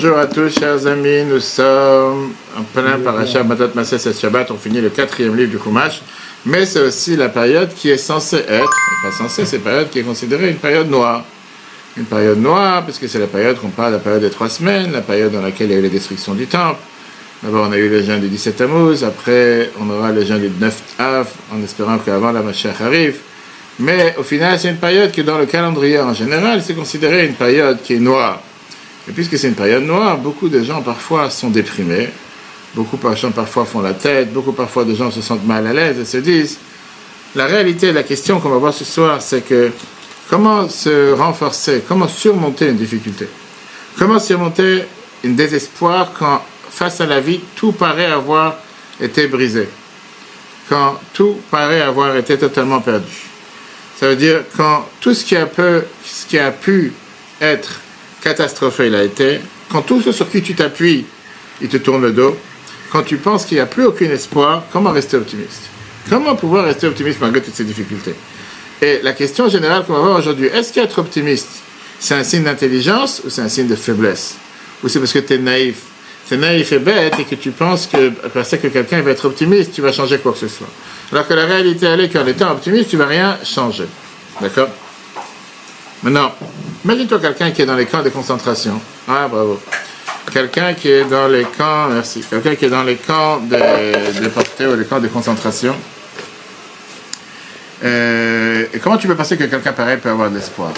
Bonjour à tous, chers amis. Nous sommes en plein parachat Matot Masses et Shabbat. On finit le quatrième livre du Chumash. Mais c'est aussi la période qui est censée être, pas censée, c'est la période qui est considérée une période noire. Une période noire, parce que c'est la période qu'on parle, la période des trois semaines, la période dans laquelle il y a eu les destructions du temple. D'abord, on a eu le jeûne du 17 Tammuz, après, on aura le jeûne du 9 Av, en espérant qu'avant la Mashiach arrive. Mais au final, c'est une période qui, dans le calendrier en général, c'est considéré une période qui est noire. Et puisque c'est une période noire, beaucoup de gens parfois sont déprimés, beaucoup de gens parfois font la tête, beaucoup parfois de gens se sentent mal à l'aise et se disent, la réalité, la question qu'on va voir ce soir, c'est que comment se renforcer, comment surmonter une difficulté, comment surmonter un désespoir quand face à la vie, tout paraît avoir été brisé, quand tout paraît avoir été totalement perdu? Ça veut dire quand tout ce qui a, peu, ce qui a pu être catastrophe il a été, quand tout ce sur qui tu t'appuies, il te tourne le dos, quand tu penses qu'il n'y a plus aucun espoir, comment rester optimiste? Comment pouvoir rester optimiste malgré toutes ces difficultés? Et la question générale qu'on va voir aujourd'hui, est-ce qu'être optimiste, c'est un signe d'intelligence ou c'est un signe de faiblesse? Ou c'est parce que tu es naïf? C'est naïf et bête et que tu penses que parce que quelqu'un va être optimiste, tu vas changer quoi que ce soit. Alors que la réalité, elle est qu'en étant optimiste, tu vas rien changer. D'accord? Maintenant, imagine-toi quelqu'un qui est dans les camps de concentration. Ah, bravo. Quelqu'un qui est dans les camps, merci. Quelqu'un qui est dans les camps de déportés ou les camps de concentration. Euh, et comment tu peux penser que quelqu'un pareil peut avoir de l'espoir?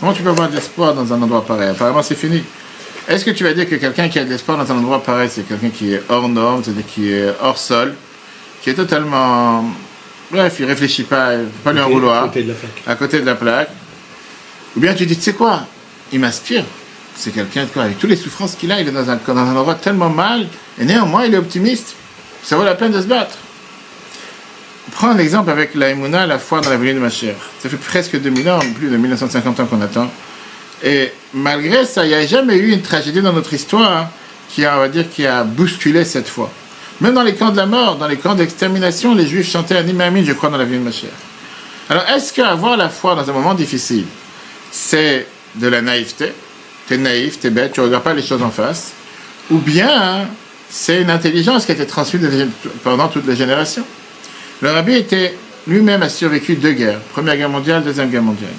Comment tu peux avoir de l'espoir dans un endroit pareil? Apparemment, c'est fini. Est-ce que tu vas dire que quelqu'un qui a de l'espoir dans un endroit pareil, c'est quelqu'un qui est hors norme, c'est-à-dire qui est hors sol, qui est totalement. Bref, il réfléchit pas, il ne pas lui en vouloir? À côté de la plaque. À côté de la plaque. Ou bien tu dis, tu sais quoi Il m'inspire. C'est quelqu'un, avec toutes les souffrances qu'il a, il est dans un, dans un endroit tellement mal, et néanmoins il est optimiste. Ça vaut la peine de se battre. Prends l'exemple avec la la foi dans la venue de ma chère. Ça fait presque 2000 ans, plus de 1950 ans qu'on attend. Et malgré ça, il n'y a jamais eu une tragédie dans notre histoire qui a, on va dire, qui a bousculé cette foi. Même dans les camps de la mort, dans les camps d'extermination, les juifs chantaient Animamin, je crois, dans la venue de ma chère. Alors, est-ce qu'avoir la foi dans un moment difficile, c'est de la naïveté. Tu es naïf, tu es bête, tu regardes pas les choses en face. Ou bien c'est une intelligence qui a été transmise pendant toutes les générations. Le rabbi lui-même a survécu deux guerres, Première Guerre mondiale, Deuxième Guerre mondiale.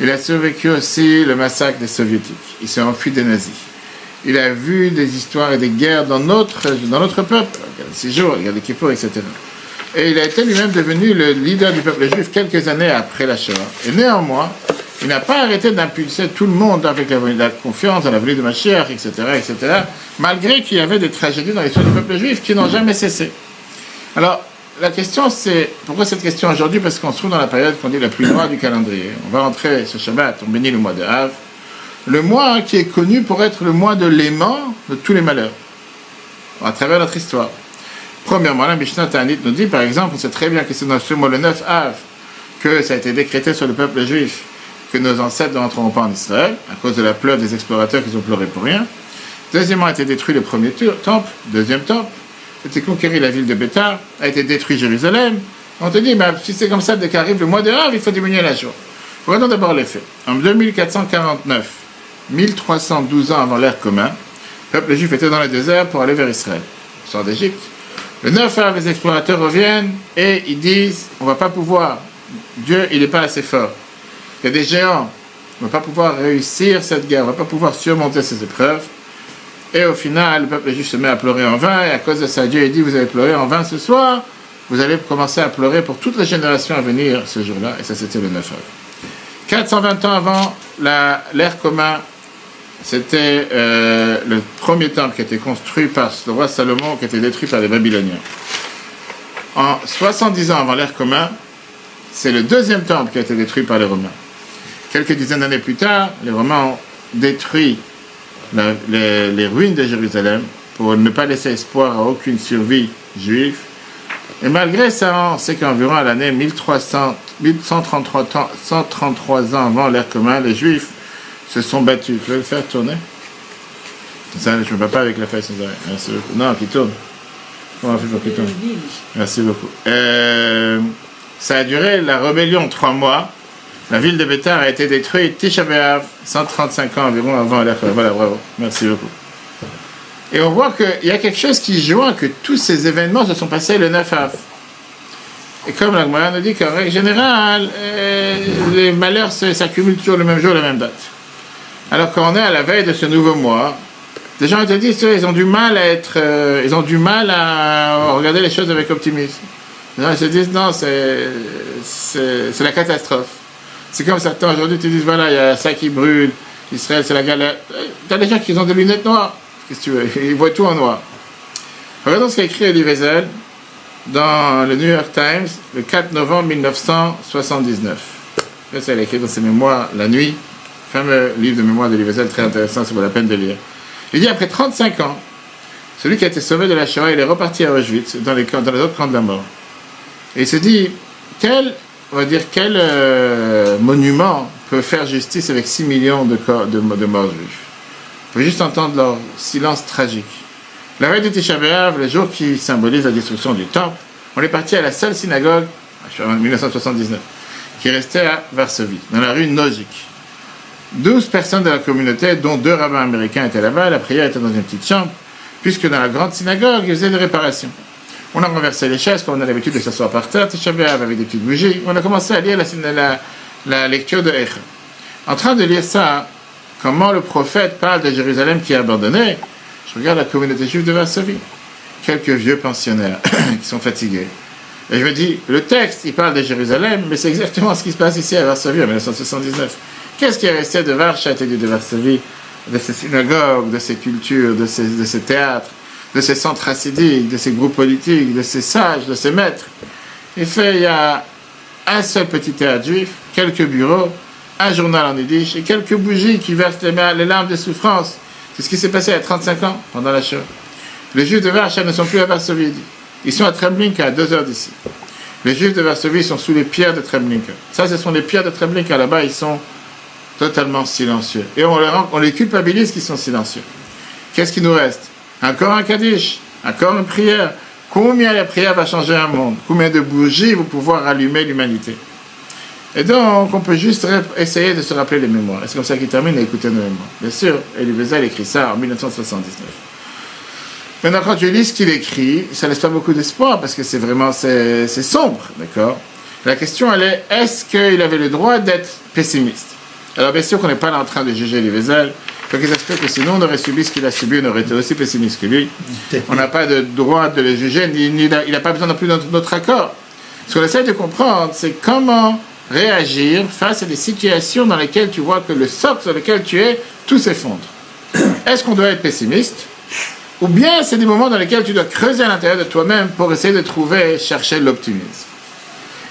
Il a survécu aussi le massacre des soviétiques. Il s'est enfui des nazis. Il a vu des histoires et des guerres dans notre, dans notre peuple, y a des Kippour, etc. Et il a été lui-même devenu le leader du peuple juif quelques années après la Shoah. Et néanmoins, il n'a pas arrêté d'impulser tout le monde avec la, confiance dans la venue de Mashiach, etc., etc., malgré qu'il y avait des tragédies dans l'histoire du peuple juif qui n'ont jamais cessé. Alors, la question c'est, pourquoi cette question aujourd'hui? Parce qu'on se trouve dans la période qu'on dit la plus noire du calendrier. On va rentrer ce Shabbat, on bénit le mois de Av, le mois qui est connu pour être le mois de l'aimant de tous les malheurs, à travers notre histoire. Premièrement, la Mishnah Ta'anit nous dit, par exemple, on sait très bien que c'est dans ce mois, le 9 Av, que ça a été décrété sur le peuple juif que nos ancêtres ne rentreront pas en Israël, à cause de la pleure des explorateurs qui ont pleuré pour rien. Deuxièmement, a été détruit le premier temple. Deuxième temple, c'était conquérir la ville de Bétar, a été détruit Jérusalem. On te dit, ben, si c'est comme ça, dès qu'arrive le mois de Rav, il faut diminuer la joie. Regardons d'abord les faits. En 2449, 1312 ans avant l'ère commun, le peuple juif était dans le désert pour aller vers Israël. Sort d'Égypte. Le 9 Av, les explorateurs reviennent et ils disent, on ne va pas pouvoir. Dieu, il n'est pas assez fort. Il y a des géants. Ne va pas pouvoir réussir cette guerre, ne va pas pouvoir surmonter ces épreuves. Et au final, le peuple juif se met à pleurer en vain, et à cause de ça, Dieu a dit, vous avez pleuré en vain ce soir, vous allez commencer à pleurer pour toutes les générations à venir ce jour-là, et ça c'était le 9 avril. 420 ans avant l'ère commun, c'était euh, le premier temple qui a été construit par le roi Salomon, qui a été détruit par les Babyloniens. En 70 ans avant l'ère commun, c'est le deuxième temple qui a été détruit par les Romains. Quelques dizaines d'années plus tard, les Romains ont détruit les, ruines de Jérusalem pour ne pas laisser espoir à aucune survie juive. Et malgré ça, on sait qu'environ à l'année 1300, 1133 133 ans avant l'ère commune, les Juifs se sont battus. Tu veux le faire tourner? Ça, Je ne peux pas avec la fesse. Merci beaucoup. Non, qui tourne. Comment on fait pour qu'il tourne? Merci beaucoup. Euh, ça a duré la rébellion trois mois. La ville de Bétar a été détruite Tisha B'Av, 135 ans environ avant la Voilà, bravo. Merci beaucoup. Et on voit qu'il y a quelque chose qui joint que tous ces événements se sont passés le 9 Av. Et comme la nous dit qu'en règle générale, euh, les malheurs s'accumulent toujours le même jour, la même date. Alors qu'on est à la veille de ce nouveau mois, des gens te disent ils ont du mal à être, euh, ils ont du mal à regarder les choses avec optimisme. Les gens se disent non, c'est, la catastrophe. C'est comme certains aujourd'hui te disent voilà, il y a ça qui brûle, Israël c'est la galère. T'as des gens qui ont des lunettes noires. Qu'est-ce que tu veux? Ils voient tout en noir. Regardons ce qu'a écrit Elie Wiesel dans le New York Times le 4 novembre 1979. Ça, il a écrit dans ses mémoires La Nuit, fameux livre de mémoire d'Elie Wiesel, très intéressant, c'est pour la peine de lire. Il dit après 35 ans, celui qui a été sauvé de la Shoah, il est reparti à Auschwitz, dans les, dans les autres camps de la mort. Et il se dit, quel, on va dire, quel euh, monument peut faire justice avec 6 millions de, corps, de, morts juifs? Faut juste entendre leur silence tragique. La veille de Tisha le jour qui symbolise la destruction du temple, on est parti à la seule synagogue, en 1979, qui restait à Varsovie, dans la rue Nozick. 12 personnes de la communauté, dont deux rabbins américains étaient là-bas, la prière était dans une petite chambre, puisque dans la grande synagogue, ils faisaient des réparations. On a renversé les chaises, comme on a l'habitude de s'asseoir par terre, Tisha B'Av avec des petites bougies. On a commencé à lire la, lecture de Echa. En train de lire ça, comment le prophète parle de Jérusalem qui est abandonnée, je regarde la communauté juive de Varsovie. Quelques vieux pensionnaires qui sont fatigués. Et je me dis, le texte, il parle de Jérusalem, mais c'est exactement ce qui se passe ici à Varsovie en 1979. Qu'est-ce qui est resté de Varsovie, de Varsovie, de ces synagogues, de ces cultures, de ces, de ces théâtres, de ces centres hassidiques, de ces groupes politiques, de ces sages, de ces maîtres Il fait, il y a un seul petit théâtre juif, quelques bureaux, un journal en yiddish et quelques bougies qui versent les, larmes de souffrance. C'est ce qui s'est passé a 35 ans, pendant la Shoah. Les Juifs de Varsovie ne sont plus à Varsovie. Ils sont à Treblinka, à deux heures d'ici. Les Juifs de Varsovie sont sous les pierres de Treblinka. Ça, ce sont les pierres de Treblinka. Là-bas, ils sont totalement silencieux. Et on les, on les culpabilise qu'ils sont silencieux. Qu'est-ce qui nous reste? Encore un Kaddish, encore une prière. Combien la prière va changer un monde? Combien de bougies vont pouvoir allumer l'humanité? Et donc, on peut juste essayer de se rappeler les mémoires. C'est comme ça qu'il termine? À écouter nos mémoires. Bien sûr, Elie Wiesel écrit ça en 1979. Maintenant, quand tu lis ce qu'il écrit, ça laisse pas beaucoup d'espoir parce que c'est vraiment, c'est sombre, d'accord? La question, elle est, est-ce qu'il avait le droit d'être pessimiste? Alors, bien sûr qu'on n'est pas là en train de juger Elie Wiesel. Il faut qu'ils expliquent que sinon on aurait subi ce qu'il a subi, on aurait été aussi pessimiste que lui. On n'a pas de droit de le juger, ni, il n'a pas besoin non plus de notre accord. Ce qu'on essaie de comprendre, c'est comment réagir face à des situations dans lesquelles tu vois que le socle sur lequel tu es, tout s'effondre. Est-ce qu'on doit être pessimiste? Ou bien c'est des moments dans lesquels tu dois creuser à l'intérieur de toi-même pour essayer de trouver, chercher l'optimisme.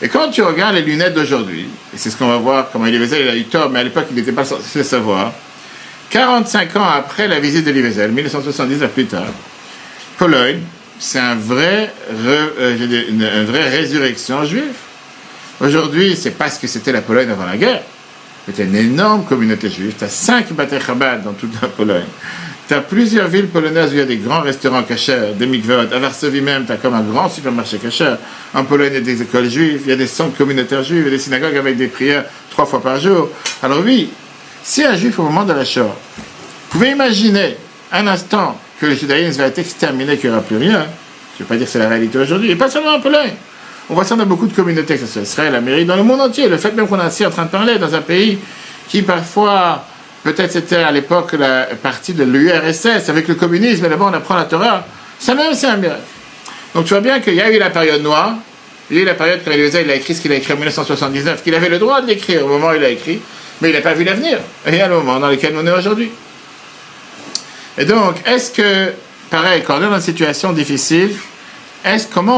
Et quand tu regardes les lunettes d'aujourd'hui, et c'est ce qu'on va voir, comment il il a eu tort, mais à l'époque il n'était pas censé savoir, 45 ans après la visite de Livezel, 1970 à plus tard, Pologne, c'est un vrai, euh, une vraie résurrection juive. Aujourd'hui, c'est pas ce que c'était la Pologne avant la guerre. C'était une énorme communauté juive. Tu as cinq Bate Chabad dans toute la Pologne. Tu as plusieurs villes polonaises où il y a des grands restaurants cachers, des mikvot. À Varsovie même, tu as comme un grand supermarché cacher. En Pologne, il y a des écoles juives, il y a des centres communautaires juifs, il y a des synagogues avec des prières trois fois par jour. Alors oui, si un juif au moment de la Shoah pouvait imaginer un instant que le judaïsme va être exterminé, qu'il n'y aura plus rien, je ne vais pas dire que c'est la réalité aujourd'hui, et pas seulement en Pologne. On voit ça dans beaucoup de communautés, que ce soit Israël, l'Amérique, dans le monde entier. Le fait même qu'on est assis en train de parler dans un pays qui parfois, peut-être c'était à l'époque la partie de l'URSS avec le communisme, et là-bas on apprend la Torah, ça même c'est un miracle. Donc tu vois bien qu'il y a eu la période noire, il y a eu la période quand il a écrit ce qu'il a écrit en 1979, qu'il avait le droit de l'écrire au moment où il a écrit, mais il n'a pas vu l'avenir. Et a le moment dans lequel on est aujourd'hui. Et donc, est-ce que, pareil, quand on est dans une situation difficile, est-ce comment